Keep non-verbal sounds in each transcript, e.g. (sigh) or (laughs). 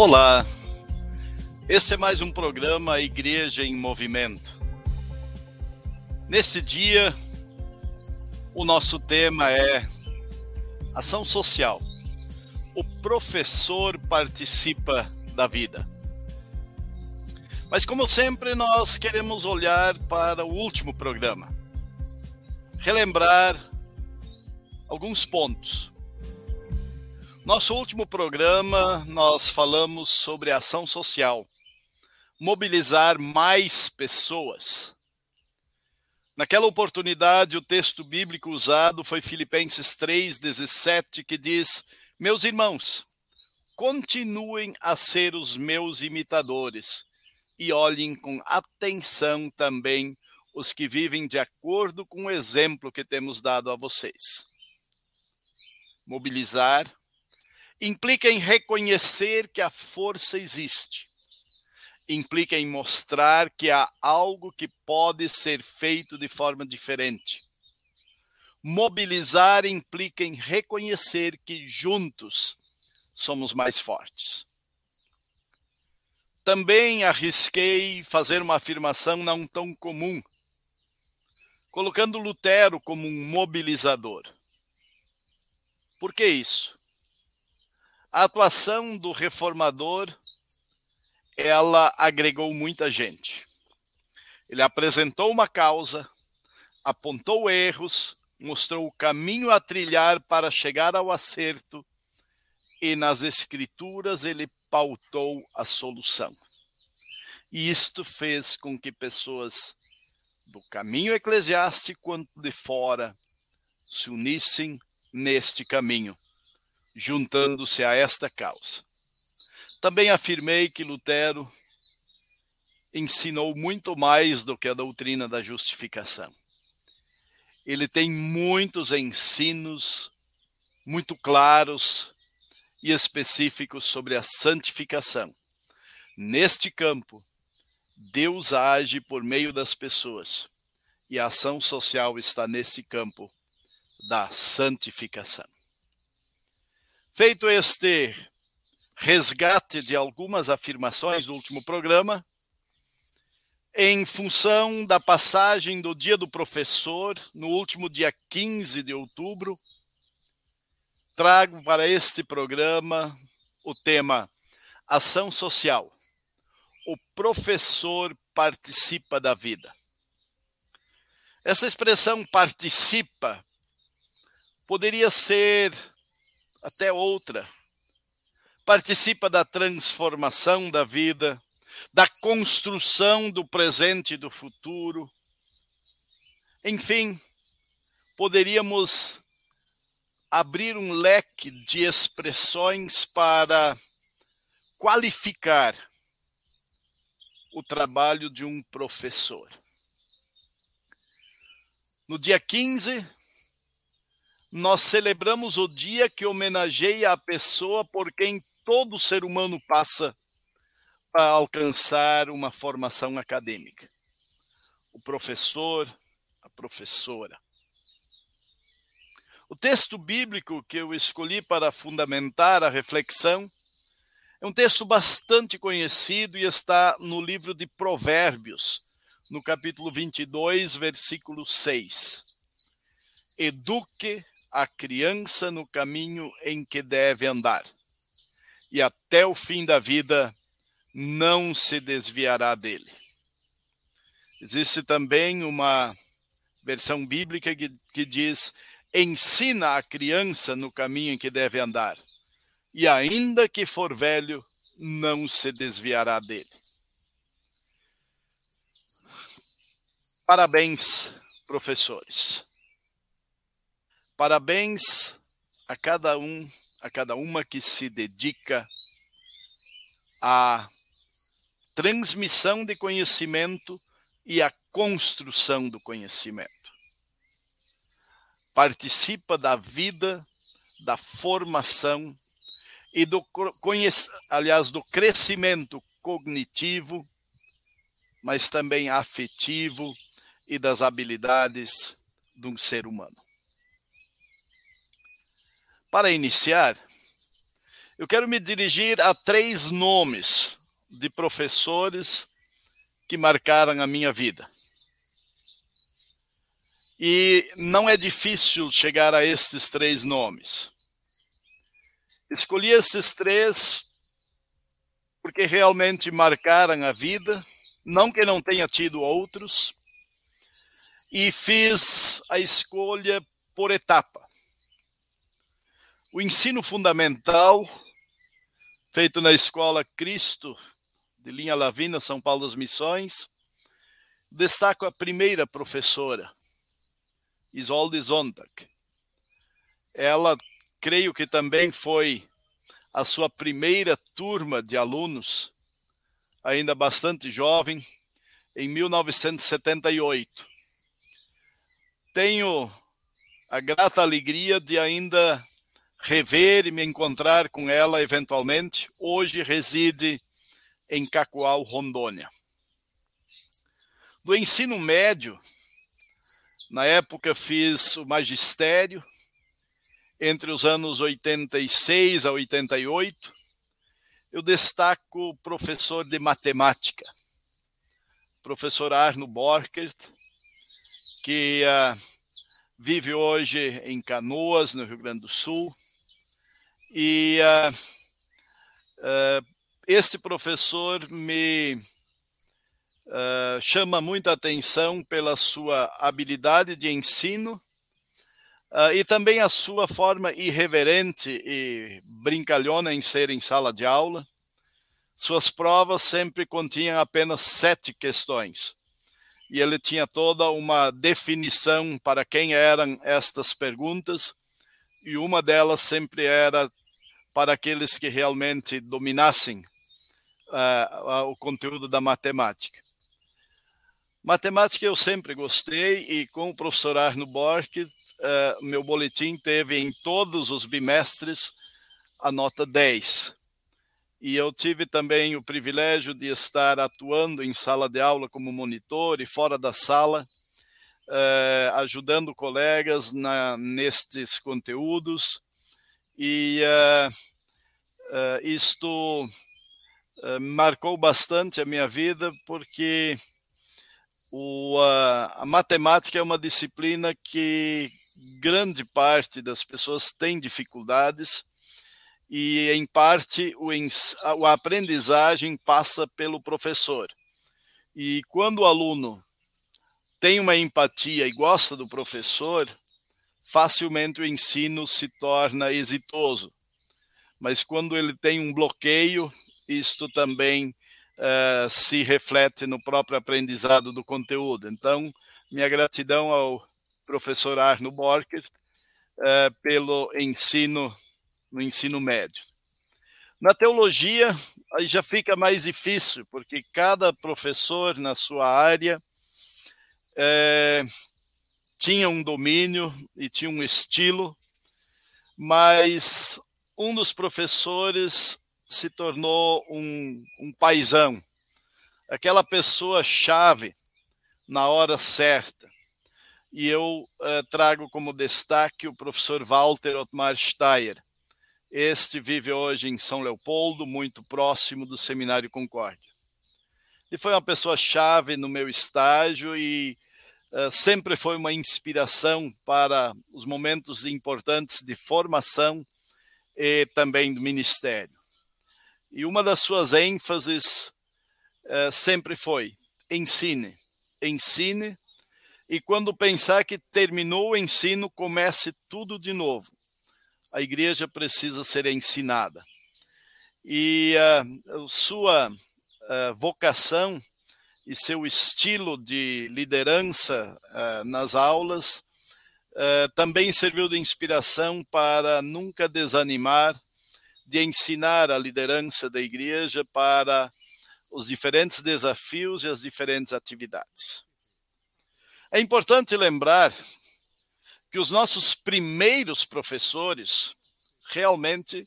Olá, este é mais um programa Igreja em Movimento. Nesse dia, o nosso tema é ação social. O professor participa da vida. Mas, como sempre, nós queremos olhar para o último programa, relembrar alguns pontos. Nosso último programa, nós falamos sobre ação social, mobilizar mais pessoas. Naquela oportunidade, o texto bíblico usado foi Filipenses 3,17, que diz: Meus irmãos, continuem a ser os meus imitadores e olhem com atenção também os que vivem de acordo com o exemplo que temos dado a vocês. Mobilizar implica em reconhecer que a força existe. Implica em mostrar que há algo que pode ser feito de forma diferente. Mobilizar implica em reconhecer que juntos somos mais fortes. Também arrisquei fazer uma afirmação não tão comum, colocando Lutero como um mobilizador. Por que isso? A atuação do reformador ela agregou muita gente. Ele apresentou uma causa, apontou erros, mostrou o caminho a trilhar para chegar ao acerto e nas escrituras ele pautou a solução. E isto fez com que pessoas do caminho eclesiástico quanto de fora se unissem neste caminho, juntando-se a esta causa. Também afirmei que Lutero ensinou muito mais do que a doutrina da justificação. Ele tem muitos ensinos muito claros e específicos sobre a santificação. Neste campo, Deus age por meio das pessoas e a ação social está nesse campo da santificação. Feito este resgate de algumas afirmações do último programa, em função da passagem do Dia do Professor, no último dia 15 de outubro, trago para este programa o tema Ação Social. O professor participa da vida. Essa expressão participa poderia ser até outra. Participa da transformação da vida, da construção do presente e do futuro. Enfim, poderíamos abrir um leque de expressões para qualificar o trabalho de um professor. No dia 15, nós celebramos o dia que homenageia a pessoa por quem todo ser humano passa para alcançar uma formação acadêmica. O professor, a professora. O texto bíblico que eu escolhi para fundamentar a reflexão é um texto bastante conhecido e está no livro de Provérbios, no capítulo 22, versículo 6. Eduque a criança no caminho em que deve andar, e até o fim da vida não se desviará dele. Existe também uma versão bíblica que, que diz: ensina a criança no caminho em que deve andar, e ainda que for velho, não se desviará dele. Parabéns, professores. Parabéns a cada um, a cada uma que se dedica à transmissão de conhecimento e à construção do conhecimento participa da vida, da formação e do aliás do crescimento cognitivo, mas também afetivo e das habilidades de um ser humano. Para iniciar, Eu quero me dirigir a três nomes de professores que marcaram a minha vida. E não é difícil chegar a estes três nomes. Escolhi esses três porque realmente marcaram a vida, não que não tenha tido outros, e fiz a escolha por etapa. O ensino fundamental, feito na Escola Cristo, de Linha Lavina, São Paulo das Missões, destaco a primeira professora, Isolde Zondag. Ela, creio que também foi a sua primeira turma de alunos, ainda bastante jovem, em 1978. Tenho a grata alegria de ainda rever e me encontrar com ela eventualmente. Hoje reside em Cacoal, Rondônia. Do ensino médio, na época fiz o magistério, entre os anos 86 a 88. Eu destaco o professor de matemática, professor Arno Borkert, que uh, vive hoje em Canoas, no Rio Grande do Sul. E uh, uh, este professor me uh, chama muita atenção pela sua habilidade de ensino e também a sua forma irreverente e brincalhona em ser em sala de aula. Suas provas sempre continham apenas sete questões. E ele tinha toda uma definição para quem eram estas perguntas, e uma delas sempre era para aqueles que realmente dominassem uh, o conteúdo da matemática. Matemática eu sempre gostei e com o professor Arno Bork, uh, meu boletim teve em todos os bimestres a nota 10. E eu tive também o privilégio de estar atuando em sala de aula como monitor e fora da sala, ajudando colegas na, nestes conteúdos. E uh, isto marcou bastante a minha vida, porque o, a, a, matemática é uma disciplina que grande parte das pessoas tem dificuldades e, em parte, o, a aprendizagem passa pelo professor. E quando o aluno tem uma empatia e gosta do professor, facilmente o ensino se torna exitoso. Mas quando ele tem um bloqueio, isto também uh, se reflete no próprio aprendizado do conteúdo. Então, minha gratidão ao professor Arno Borker uh, pelo ensino no ensino médio. Na teologia, aí já fica mais difícil, porque cada professor na sua área é, tinha um domínio e tinha um estilo, mas um dos professores se tornou um, um paisão, aquela pessoa chave na hora certa. E eu uh, trago como destaque o professor Walter Otmar Steyer. Este vive hoje em São Leopoldo, muito próximo do Seminário Concórdia. Ele foi uma pessoa chave no meu estágio e sempre foi uma inspiração para os momentos importantes de formação e também do ministério. E uma das suas ênfases uh, sempre foi: ensine, ensine, e quando pensar que terminou o ensino, comece tudo de novo. A igreja precisa ser ensinada. E uh, sua uh, vocação e seu estilo de liderança nas aulas também serviu de inspiração para nunca desanimar de ensinar a liderança da igreja para os diferentes desafios e as diferentes atividades. É importante lembrar que os nossos primeiros professores realmente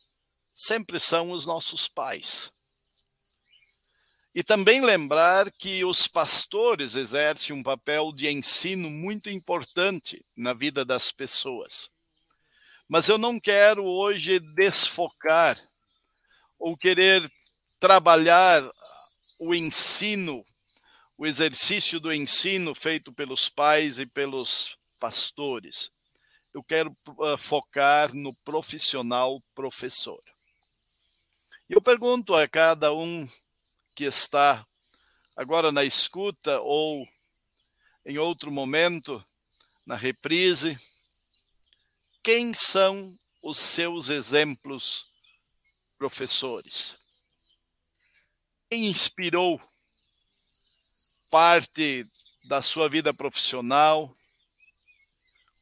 sempre são os nossos pais. E também lembrar que os pastores exercem um papel de ensino muito importante na vida das pessoas. Mas eu não quero hoje desfocar ou querer trabalhar o ensino, o exercício do ensino feito pelos pais e pelos pastores. Eu quero uh, focar no profissional professor. Eu pergunto a cada um que está agora na escuta ou em outro momento, na reprise, quem são os seus exemplos professores? Quem inspirou parte da sua vida profissional?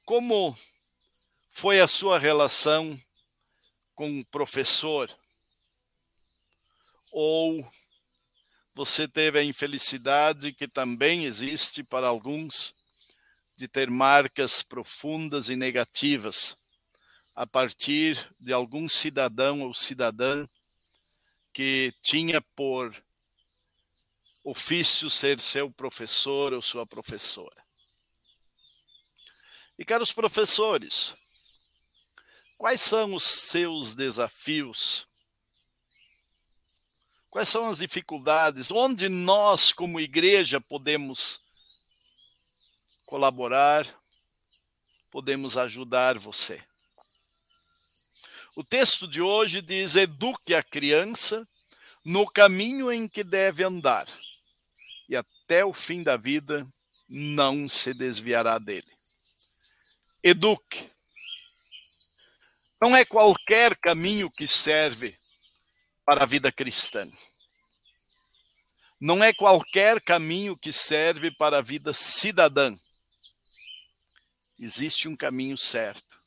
Como foi a sua relação com o professor? Ou você teve a infelicidade que também existe para alguns de ter marcas profundas e negativas a partir de algum cidadão ou cidadã que tinha por ofício ser seu professor ou sua professora. E caros professores, quais são os seus desafios? Quais são as dificuldades? Onde nós, como igreja, podemos colaborar, podemos ajudar você? O texto de hoje diz: eduque a criança no caminho em que deve andar, e até o fim da vida não se desviará dele. Eduque. Não é qualquer caminho que serve para a vida cristã. Não é qualquer caminho que serve para a vida cidadã. Existe um caminho certo.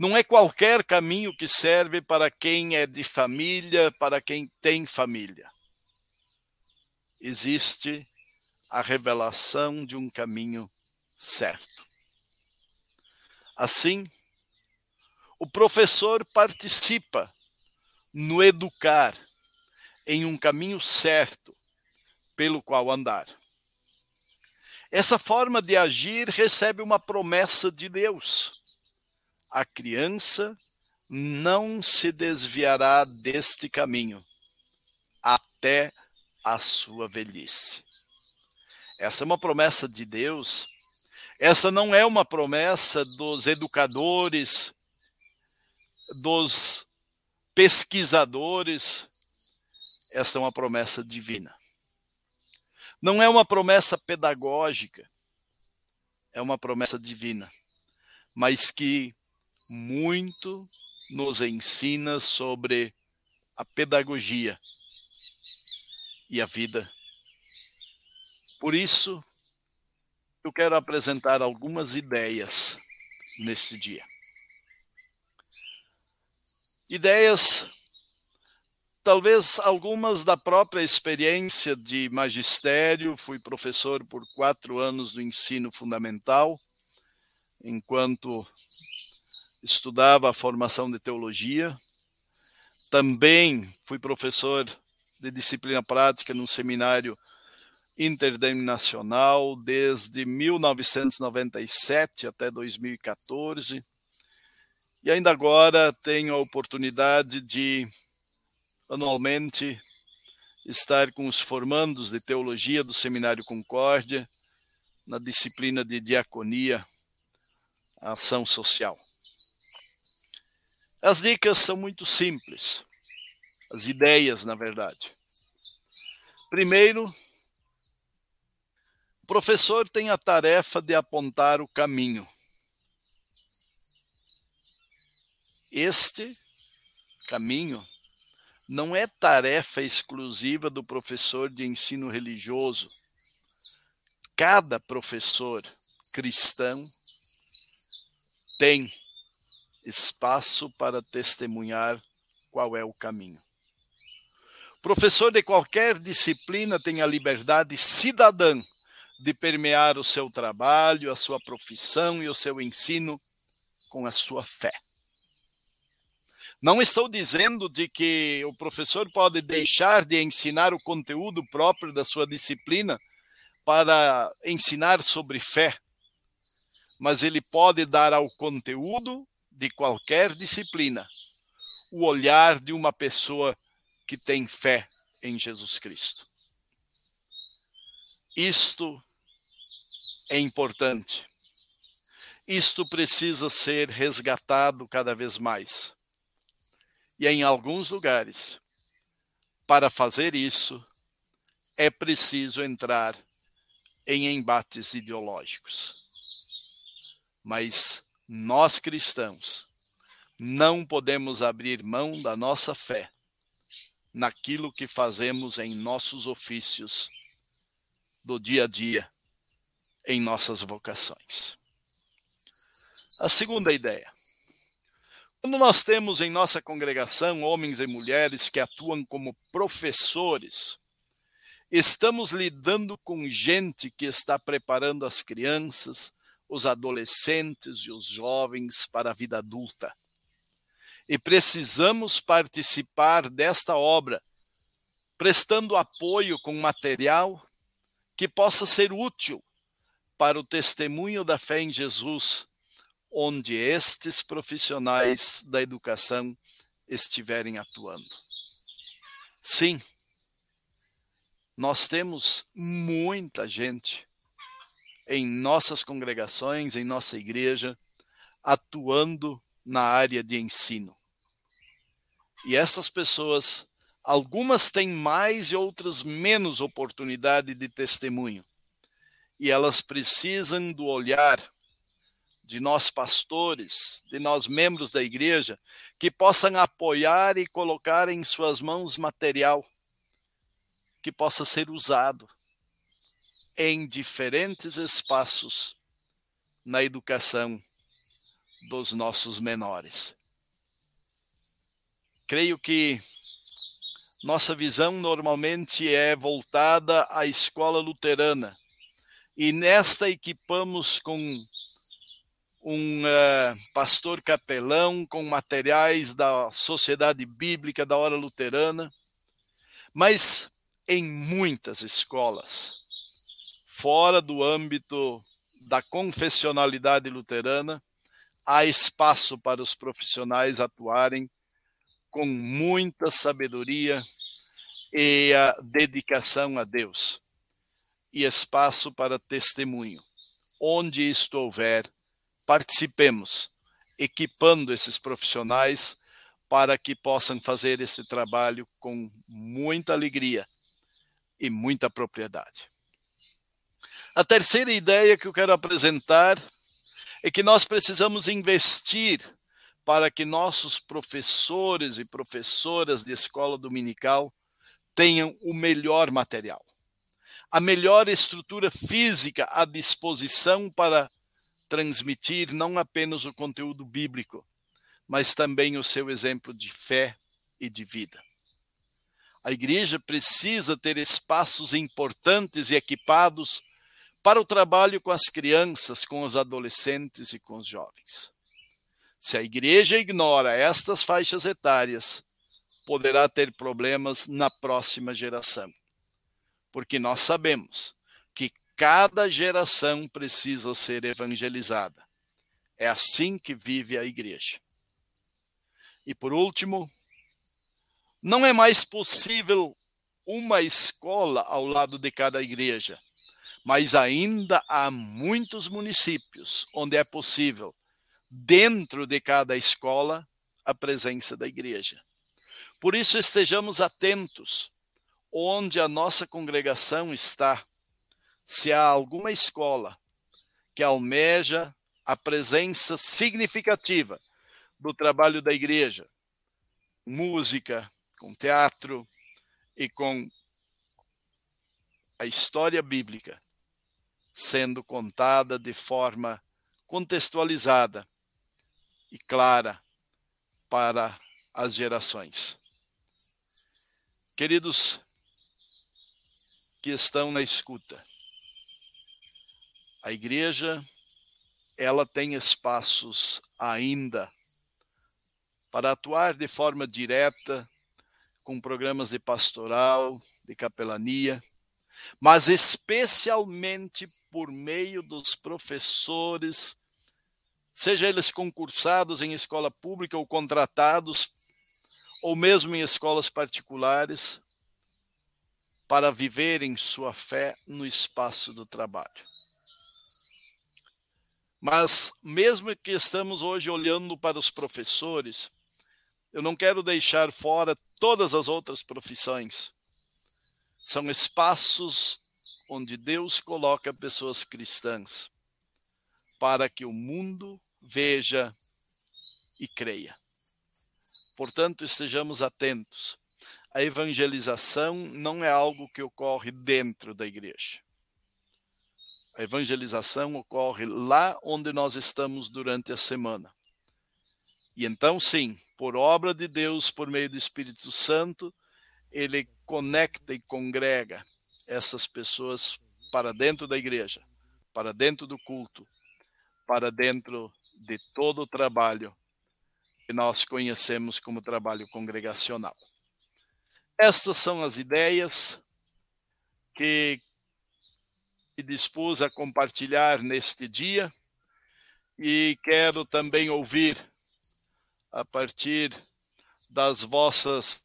Não é qualquer caminho que serve para quem é de família, para quem tem família. Existe a revelação de um caminho certo. Assim, o professor participa no educar em um caminho certo pelo qual andar. Essa forma de agir recebe uma promessa de Deus a criança não se desviará deste caminho até a sua velhice. Essa é uma promessa de Deus. Essa não é uma promessa dos educadores, dos pesquisadores. Essa é uma promessa divina. Não é uma promessa pedagógica, é uma promessa divina, mas que muito nos ensina sobre a pedagogia e a vida. Por isso, eu quero apresentar algumas ideias neste dia. Ideias, talvez algumas da própria experiência de magistério, fui professor por quatro anos do ensino fundamental, enquanto estudava a formação de teologia. Também fui professor de disciplina prática no seminário interdenominacional desde 1997 até 2014. E ainda agora tenho a oportunidade de, anualmente, estar com os formandos de teologia do Seminário Concórdia na disciplina de diaconia, ação social. As dicas são muito simples, as ideias, na verdade. Primeiro, o professor tem a tarefa de apontar o caminho. Este caminho não é tarefa exclusiva do professor de ensino religioso. Cada professor cristão tem espaço para testemunhar qual é o caminho. Professor de qualquer disciplina tem a liberdade cidadã de permear o seu trabalho, a sua profissão e o seu ensino com a sua fé. Não estou dizendo de que o professor pode deixar de ensinar o conteúdo próprio da sua disciplina para ensinar sobre fé, mas ele pode dar ao conteúdo de qualquer disciplina o olhar de uma pessoa que tem fé em Jesus Cristo. Isto é importante. Isto precisa ser resgatado cada vez mais. E em alguns lugares, para fazer isso, é preciso entrar em embates ideológicos. Mas nós cristãos não podemos abrir mão da nossa fé naquilo que fazemos em nossos ofícios do dia a dia, em nossas vocações. A segunda ideia. Quando nós temos em nossa congregação homens e mulheres que atuam como professores, estamos lidando com gente que está preparando as crianças, os adolescentes e os jovens para a vida adulta. E precisamos participar desta obra, prestando apoio com material que possa ser útil para o testemunho da fé em Jesus, onde estes profissionais da educação estiverem atuando. Sim, nós temos muita gente em nossas congregações, em nossa igreja, atuando na área de ensino. E essas pessoas, algumas têm mais e outras menos oportunidade de testemunho e elas precisam do olhar de nós pastores, de nós membros da igreja, que possam apoiar e colocar em suas mãos material que possa ser usado em diferentes espaços na educação dos nossos menores. Creio que nossa visão normalmente é voltada à escola luterana e nesta equipamos com um uh, pastor capelão, com materiais da Sociedade Bíblica da Hora Luterana, mas em muitas escolas, fora do âmbito da confessionalidade luterana, há espaço para os profissionais atuarem com muita sabedoria e a dedicação a Deus e espaço para testemunho. Onde isto houver, participemos, equipando esses profissionais para que possam fazer esse trabalho com muita alegria e muita propriedade. A terceira ideia que eu quero apresentar é que nós precisamos investir para que nossos professores e professoras de escola dominical tenham o melhor material a melhor estrutura física à disposição para transmitir não apenas o conteúdo bíblico, mas também o seu exemplo de fé e de vida. A igreja precisa ter espaços importantes e equipados para o trabalho com as crianças, com os adolescentes e com os jovens. Se a igreja ignora estas faixas etárias, poderá ter problemas na próxima geração porque nós sabemos cada geração precisa ser evangelizada. É assim que vive a igreja. E por último, não é mais possível uma escola ao lado de cada igreja, mas ainda há muitos municípios onde é possível, dentro de cada escola, a presença da igreja. Por isso, estejamos atentos onde a nossa congregação está, se há alguma escola que almeja a presença significativa do trabalho da igreja, música, com teatro e com a história bíblica sendo contada de forma contextualizada e clara para as gerações. Queridos, que estão na escuta. A igreja, ela tem espaços ainda para atuar de forma direta com programas de pastoral, de capelania, mas especialmente por meio dos professores, seja eles concursados em escola pública ou contratados ou mesmo em escolas particulares, para viverem sua fé no espaço do trabalho. Mas, mesmo que estamos hoje olhando para os professores, eu não quero deixar fora todas as outras profissões. São espaços onde Deus coloca pessoas cristãs para que o mundo veja e creia. Portanto, estejamos atentos. A evangelização não é algo que ocorre dentro da igreja. A evangelização ocorre lá onde nós estamos durante a semana. E então, sim, por obra de Deus, por meio do Espírito Santo, ele conecta e congrega essas pessoas para dentro da igreja, para dentro do culto, para dentro de todo o trabalho que nós conhecemos como trabalho congregacional. Essas são as ideias que me dispus a compartilhar neste dia e quero também ouvir a partir das vossas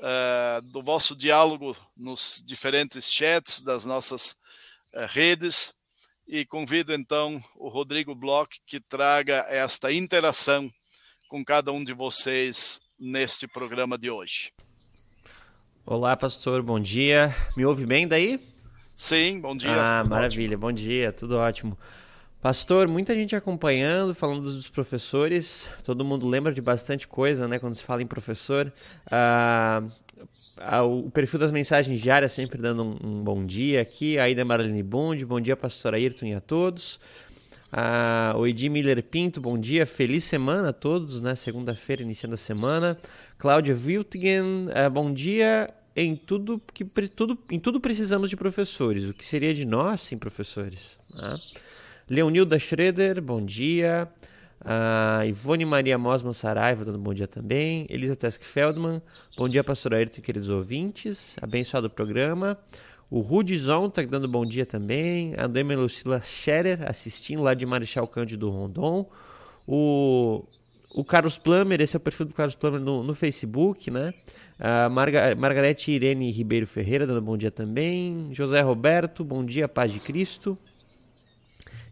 uh, do vosso diálogo nos diferentes chats das nossas uh, redes e convido então o Rodrigo Bloch que traga esta interação com cada um de vocês neste programa de hoje. Olá, pastor, bom dia. Me ouve bem daí? Sim, bom dia. Ah, maravilha, ótimo. bom dia, tudo ótimo. Pastor, muita gente acompanhando, falando dos professores. Todo mundo lembra de bastante coisa, né? Quando se fala em professor. Ah, o perfil das mensagens diárias sempre dando um, um bom dia aqui. A Ida Marlene Bond, bom dia, pastor Ayrton e a todos. Ah, o Edi Miller Pinto, bom dia, feliz semana a todos, né? Segunda-feira, iniciando a semana. Cláudia Wiltgen, ah, bom dia. Em tudo que tudo, em tudo precisamos de professores. O que seria de nós sem professores? Ah. Leonilda Schroeder, bom dia. Uh, Ivone Maria Mosman Saraiva, dando bom dia também. Elisa Tesk Feldman, bom dia, pastor Ayrton e queridos ouvintes. Abençoado o programa. O Rudy Zonta, dando bom dia também. A Demi Lucila Scherer, assistindo lá de Marechal Cândido Rondon. O, o Carlos Plummer, esse é o perfil do Carlos Plummer no, no Facebook, né? A Marga, Margarete Irene Ribeiro Ferreira, dando bom dia também. José Roberto, bom dia, paz de Cristo.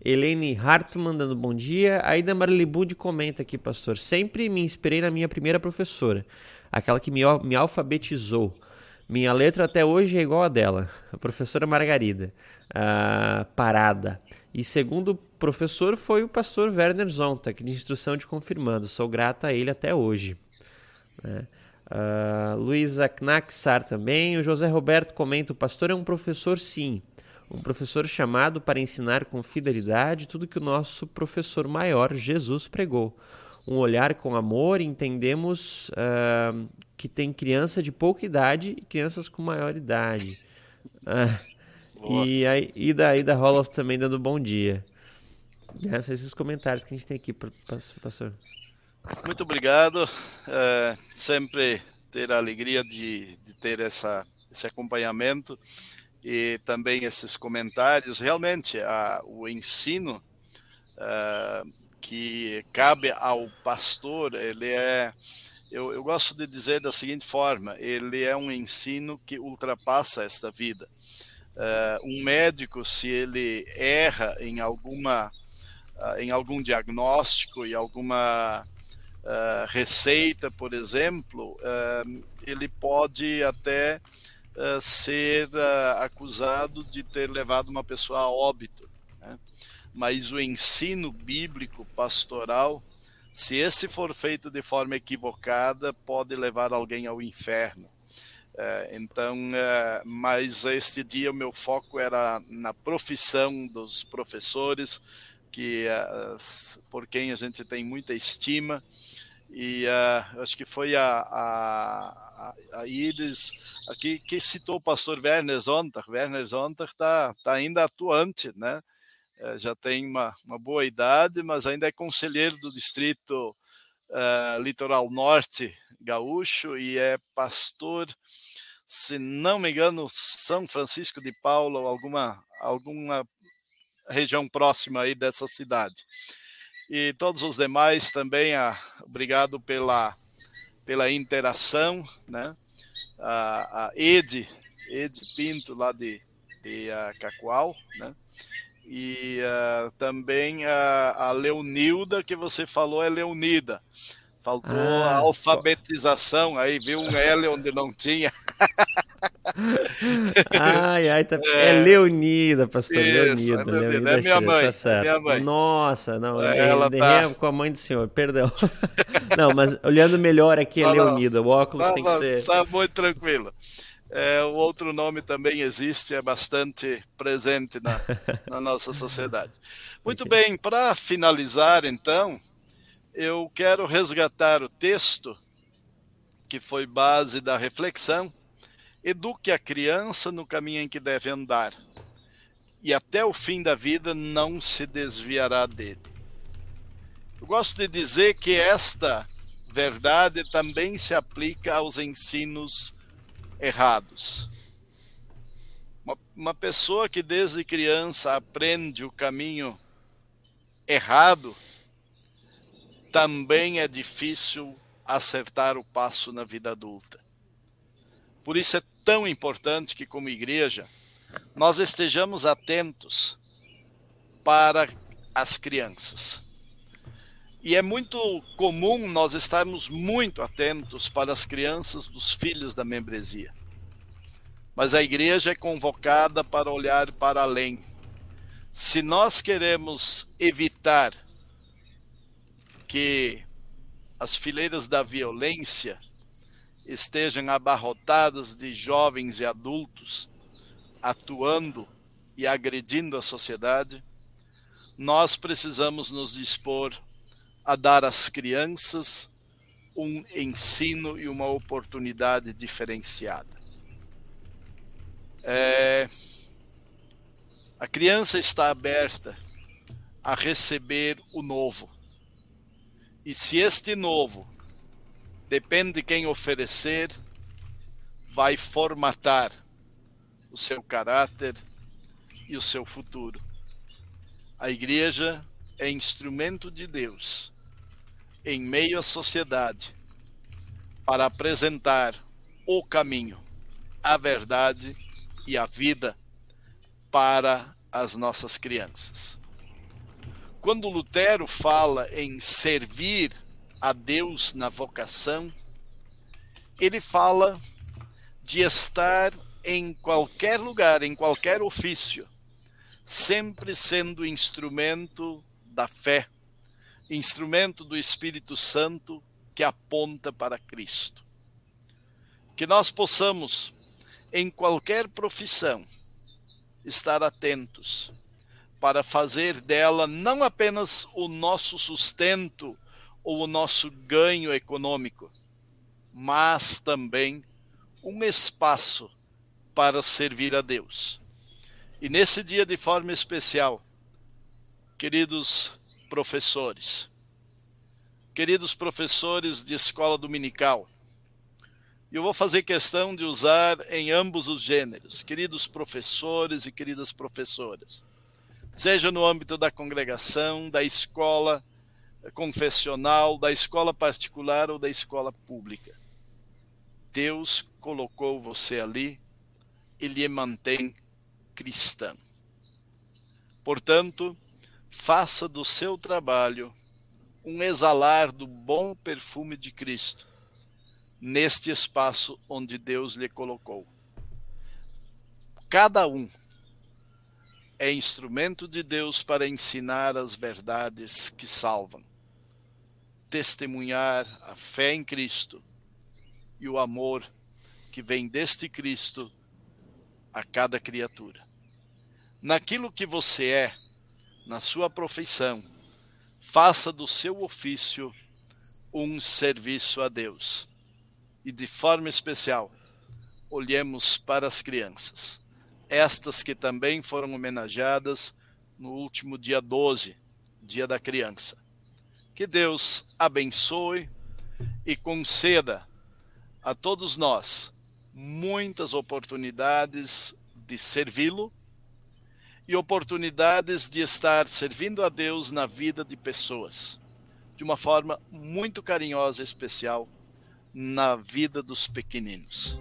Helene Hartmann dando bom dia. Aida Marlibud comenta aqui, pastor. Sempre me inspirei na minha primeira professora, aquela que me, me alfabetizou. Minha letra até hoje é igual a dela, a professora Margarida. Ah, parada. E segundo professor foi o pastor Werner Zonta, de instrução de confirmando. Sou grata a ele até hoje. Né? Uh, também. O José Roberto comenta: o pastor é um professor, sim um professor chamado para ensinar com fidelidade tudo que o nosso professor maior, Jesus, pregou. Um olhar com amor, entendemos uh, que tem criança de pouca idade e crianças com maior idade. Uh, e a Ida, Ida Roloff também dando bom dia. Esses os comentários que a gente tem aqui, professor. Muito obrigado. É, sempre ter a alegria de, de ter essa, esse acompanhamento e também esses comentários. Realmente, a, o ensino uh, que cabe ao pastor, ele é, eu, eu gosto de dizer da seguinte forma: ele é um ensino que ultrapassa esta vida. Uh, um médico, se ele erra em alguma uh, em algum diagnóstico e alguma uh, receita, por exemplo, ele pode até ser acusado de ter levado uma pessoa a óbito. Né? Mas o ensino bíblico pastoral, se esse for feito de forma equivocada, pode levar alguém ao inferno. Uh, então, mas este dia o meu foco era na profissão dos professores, que por quem a gente tem muita estima e uh, acho que foi a, a, a Iris aqui que citou o pastor Werner Zontag. Werner Zontag está tá ainda atuante, né? É, já tem uma, uma boa idade, mas ainda é conselheiro do distrito Litoral Norte Gaúcho e é pastor, se não me engano, São Francisco de Paula alguma, alguma região próxima aí dessa cidade e todos os demais também. Ah, obrigado pela, pela interação, né? A, a Ed, Ed Pinto, lá de, de uh, Cacoal, né? E uh, também a, a Leonilda, que você falou, é Leonida. Faltou ah, a alfabetização, aí viu um L onde não tinha. (laughs) (laughs) ai, ai, tá... é, é Leonida, pastor isso, Leonida. É, Leonida é minha mãe, tá minha mãe. Nossa, não, é, ela tá... com a mãe do senhor, perdão. (laughs) não, mas olhando melhor aqui é não, Leonida, o óculos tá, tem que ser... Tá muito tranquilo. É, o outro nome também existe, é bastante presente na, (laughs) na nossa sociedade. Muito okay. bem, para finalizar, então, eu quero resgatar o texto que foi base da reflexão. Eduque a criança no caminho em que deve andar, e até o fim da vida não se desviará dele. Eu gosto de dizer que esta verdade também se aplica aos ensinos errados. Uma, uma pessoa que desde criança aprende o caminho errado, também é difícil acertar o passo na vida adulta. Por isso é tão importante que, como igreja, nós estejamos atentos para as crianças. E é muito comum nós estarmos muito atentos para as crianças dos filhos da membresia. Mas a igreja é convocada para olhar para além. Se nós queremos evitar que as fileiras da violência estejam abarrotadas de jovens e adultos atuando e agredindo a sociedade, nós precisamos nos dispor a dar às crianças um ensino e uma oportunidade diferenciada. É, a criança está aberta a receber o novo. E se este novo depende de quem oferecer, vai formatar o seu caráter e o seu futuro. A igreja é instrumento de Deus em meio à sociedade para apresentar o caminho, a verdade e a vida para as nossas crianças. Quando Lutero fala em servir a Deus na vocação, ele fala de estar em qualquer lugar, em qualquer ofício, sempre sendo instrumento da fé, instrumento do Espírito Santo que aponta para Cristo. Que nós possamos, em qualquer profissão, estar atentos para fazer dela não apenas o nosso sustento ou o nosso ganho econômico, mas também um espaço para servir a Deus. E nesse dia, de forma especial, queridos professores, queridos professores de escola dominical, eu vou fazer questão de usar em ambos os gêneros, queridos professores e queridas professoras seja no âmbito da congregação, da escola confessional, da escola particular ou da escola pública. Deus colocou você ali e lhe mantém cristão. Portanto, faça do seu trabalho um exalar do bom perfume de Cristo neste espaço onde Deus lhe colocou. Cada um é instrumento de Deus para ensinar as verdades que salvam, testemunhar a fé em Cristo e o amor que vem deste Cristo a cada criatura. Naquilo que você é, na sua profissão, faça do seu ofício um serviço a Deus. E de forma especial, olhemos para as crianças estas que também foram homenageadas no último dia 12, Dia da Criança. Que Deus abençoe e conceda a todos nós muitas oportunidades de servi-lo e oportunidades de estar servindo a Deus na vida de pessoas, de uma forma muito carinhosa e especial, na vida dos pequeninos.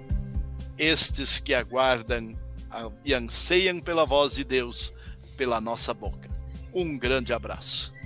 Estes que aguardam e anseiam pela voz de Deus pela nossa boca. Um grande abraço.